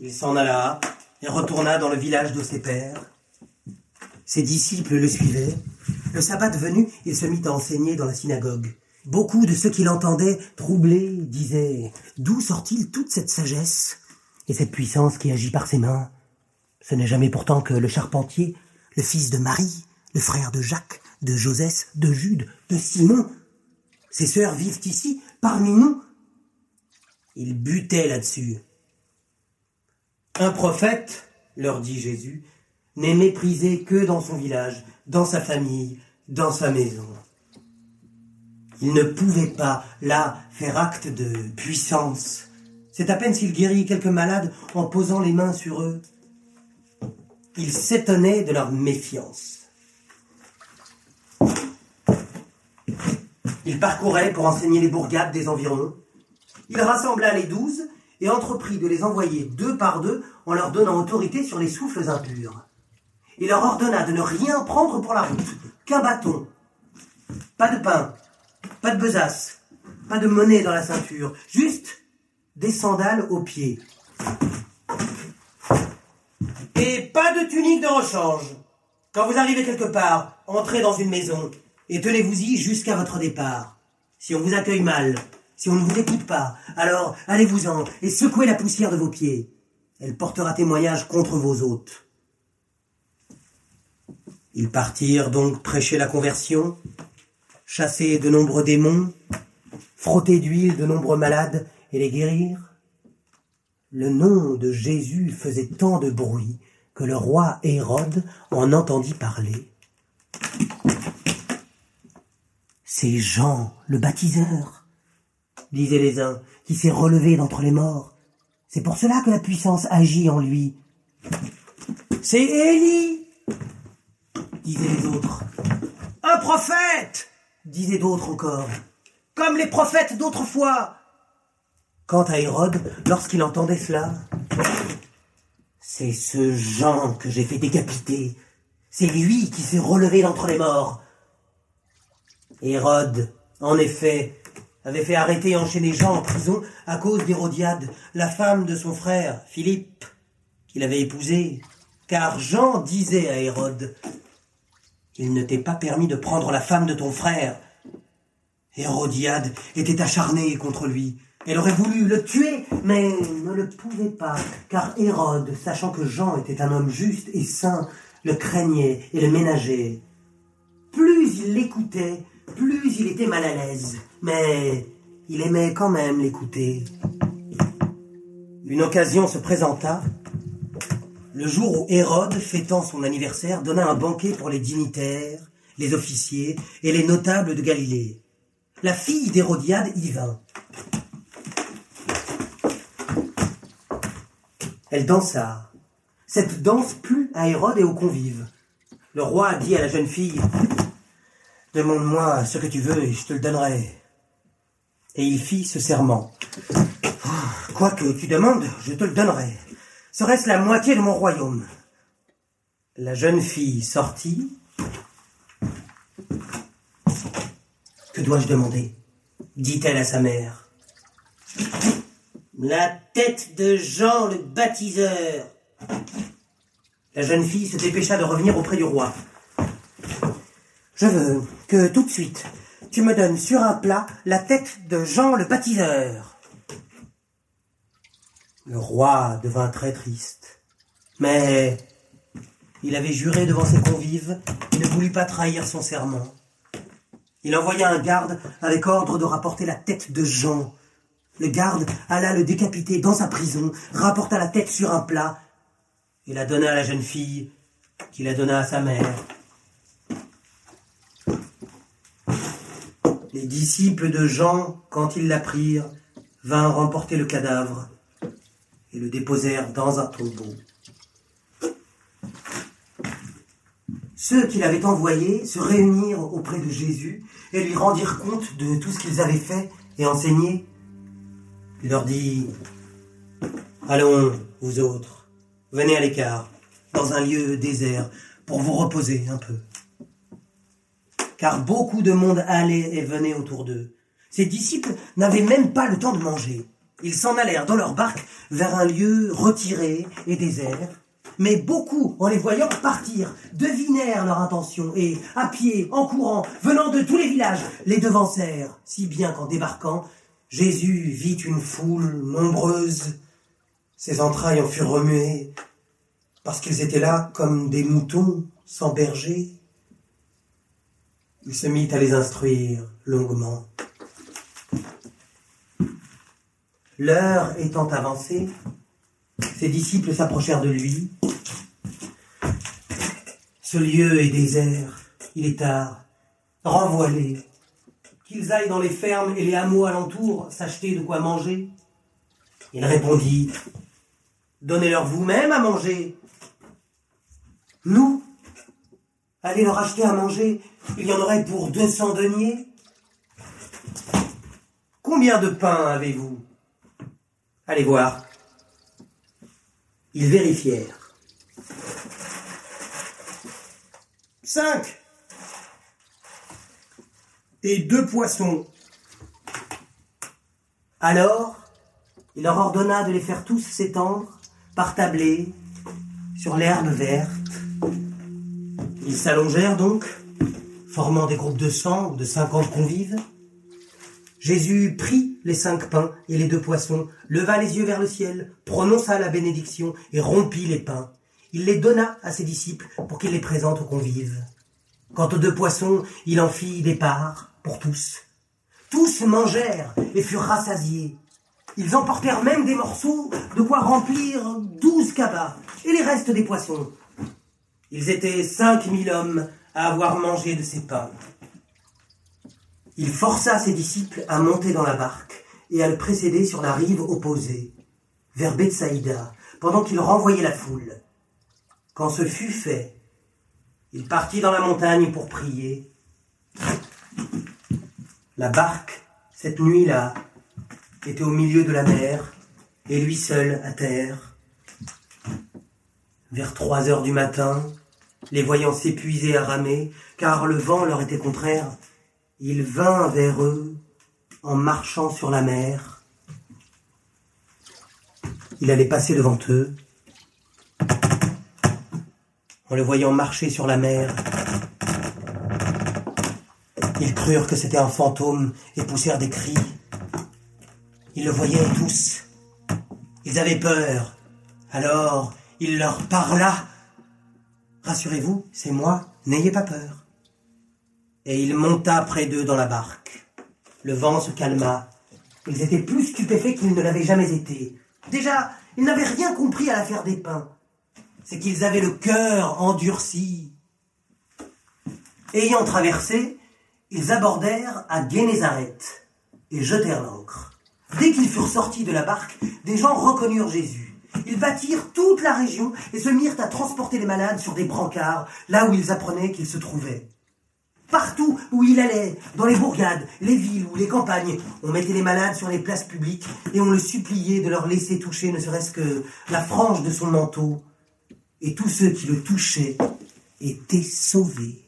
Il s'en alla et retourna dans le village de ses pères. Ses disciples le suivaient. Le sabbat venu, il se mit à enseigner dans la synagogue. Beaucoup de ceux qui l'entendaient, troublés, disaient D'où sort-il toute cette sagesse et cette puissance qui agit par ses mains? Ce n'est jamais pourtant que le charpentier, le fils de Marie, le frère de Jacques, de Josès, de Jude, de Simon. Ses sœurs vivent ici, parmi nous. Ils butaient là-dessus. Un prophète, leur dit Jésus, n'est méprisé que dans son village, dans sa famille, dans sa maison. Il ne pouvait pas, là, faire acte de puissance. C'est à peine s'il guérit quelques malades en posant les mains sur eux. Il s'étonnait de leur méfiance. Il parcourait pour enseigner les bourgades des environs. Il rassembla les douze et entreprit de les envoyer deux par deux en leur donnant autorité sur les souffles impurs. Il leur ordonna de ne rien prendre pour la route, qu'un bâton, pas de pain, pas de besace, pas de monnaie dans la ceinture, juste des sandales aux pieds. Et pas de tunique de rechange. Quand vous arrivez quelque part, entrez dans une maison et tenez-vous-y jusqu'à votre départ. Si on vous accueille mal, si on ne vous écoute pas, alors allez-vous-en et secouez la poussière de vos pieds. Elle portera témoignage contre vos hôtes. Ils partirent donc prêcher la conversion, chasser de nombreux démons, frotter d'huile de nombreux malades et les guérir. Le nom de Jésus faisait tant de bruit que le roi Hérode en entendit parler. C'est Jean, le baptiseur, disaient les uns, qui s'est relevé d'entre les morts. C'est pour cela que la puissance agit en lui. C'est Élie, disaient les autres. Un prophète, disaient d'autres encore, comme les prophètes d'autrefois. Quant à Hérode, lorsqu'il entendait cela, c'est ce Jean que j'ai fait décapiter. C'est lui qui s'est relevé d'entre les morts. Hérode, en effet, avait fait arrêter et enchaîner Jean en prison à cause d'Hérodiade, la femme de son frère, Philippe, qu'il avait épousé. Car Jean disait à Hérode, Il ne t'est pas permis de prendre la femme de ton frère. Hérodiade était acharnée contre lui. Elle aurait voulu le tuer, mais ne le pouvait pas, car Hérode, sachant que Jean était un homme juste et saint, le craignait et le ménageait. Plus il l'écoutait, plus il était mal à l'aise, mais il aimait quand même l'écouter. Une occasion se présenta, le jour où Hérode, fêtant son anniversaire, donna un banquet pour les dignitaires, les officiers et les notables de Galilée. La fille d'Hérodiade y vint. Elle dansa. Cette danse plut à Hérode et aux convives. Le roi dit à la jeune fille Demande-moi ce que tu veux et je te le donnerai. Et il fit ce serment. Quoi que tu demandes, je te le donnerai. Serait-ce la moitié de mon royaume? La jeune fille sortit. Que dois-je demander? dit-elle à sa mère. La tête de Jean le baptiseur. La jeune fille se dépêcha de revenir auprès du roi. Je veux que tout de suite tu me donnes sur un plat la tête de Jean le baptiseur. Le roi devint très triste. Mais il avait juré devant ses convives et ne voulut pas trahir son serment. Il envoya un garde avec ordre de rapporter la tête de Jean. Le garde alla le décapiter dans sa prison, rapporta la tête sur un plat et la donna à la jeune fille, qui la donna à sa mère. Les disciples de Jean, quand ils l'apprirent, vinrent remporter le cadavre et le déposèrent dans un tombeau. Ceux qui l'avaient envoyé se réunirent auprès de Jésus et lui rendirent compte de tout ce qu'ils avaient fait et enseigné. Il leur dit, Allons, vous autres, venez à l'écart, dans un lieu désert, pour vous reposer un peu. Car beaucoup de monde allait et venait autour d'eux. Ses disciples n'avaient même pas le temps de manger. Ils s'en allèrent dans leur barque vers un lieu retiré et désert. Mais beaucoup, en les voyant partir, devinèrent leur intention et, à pied, en courant, venant de tous les villages, les devancèrent, si bien qu'en débarquant, Jésus vit une foule nombreuse. Ses entrailles en furent remuées, parce qu'ils étaient là comme des moutons sans berger. Il se mit à les instruire longuement. L'heure étant avancée, ses disciples s'approchèrent de lui. Ce lieu est désert, il est tard. Renvoie-les, qu'ils aillent dans les fermes et les hameaux alentours s'acheter de quoi manger. Il répondit, Donnez-leur vous-même à manger. Nous, allez leur acheter à manger, il y en aurait pour deux cents deniers. Combien de pain avez-vous? Allez voir. Ils vérifièrent. Cinq. Et deux poissons. Alors, il leur ordonna de les faire tous s'étendre par tablés sur l'herbe verte. Ils s'allongèrent donc, formant des groupes de cent ou de cinquante convives. Jésus prit les cinq pains et les deux poissons, leva les yeux vers le ciel, prononça la bénédiction et rompit les pains. Il les donna à ses disciples pour qu'ils les présentent aux convives. Quant aux deux poissons, il en fit des parts pour tous. Tous mangèrent et furent rassasiés. Ils emportèrent même des morceaux de quoi remplir douze cabas et les restes des poissons. Ils étaient cinq mille hommes à avoir mangé de ces pains. Il força ses disciples à monter dans la barque et à le précéder sur la rive opposée, vers Bethsaïda, pendant qu'il renvoyait la foule. Quand ce fut fait, il partit dans la montagne pour prier. La barque, cette nuit-là, était au milieu de la mer, et lui seul à terre. Vers trois heures du matin, les voyant s'épuiser à ramer, car le vent leur était contraire, il vint vers eux en marchant sur la mer. Il allait passer devant eux. En le voyant marcher sur la mer, ils crurent que c'était un fantôme et poussèrent des cris. Ils le voyaient tous. Ils avaient peur. Alors, il leur parla. Rassurez-vous, c'est moi, n'ayez pas peur et il monta près d'eux dans la barque. Le vent se calma. Ils étaient plus stupéfaits qu'ils ne l'avaient jamais été. Déjà, ils n'avaient rien compris à l'affaire des pains. C'est qu'ils avaient le cœur endurci. Ayant traversé, ils abordèrent à Génézareth et jetèrent l'ancre. Dès qu'ils furent sortis de la barque, des gens reconnurent Jésus. Ils battirent toute la région et se mirent à transporter les malades sur des brancards, là où ils apprenaient qu'ils se trouvaient. Partout où il allait, dans les bourgades, les villes ou les campagnes, on mettait les malades sur les places publiques et on le suppliait de leur laisser toucher ne serait-ce que la frange de son manteau. Et tous ceux qui le touchaient étaient sauvés.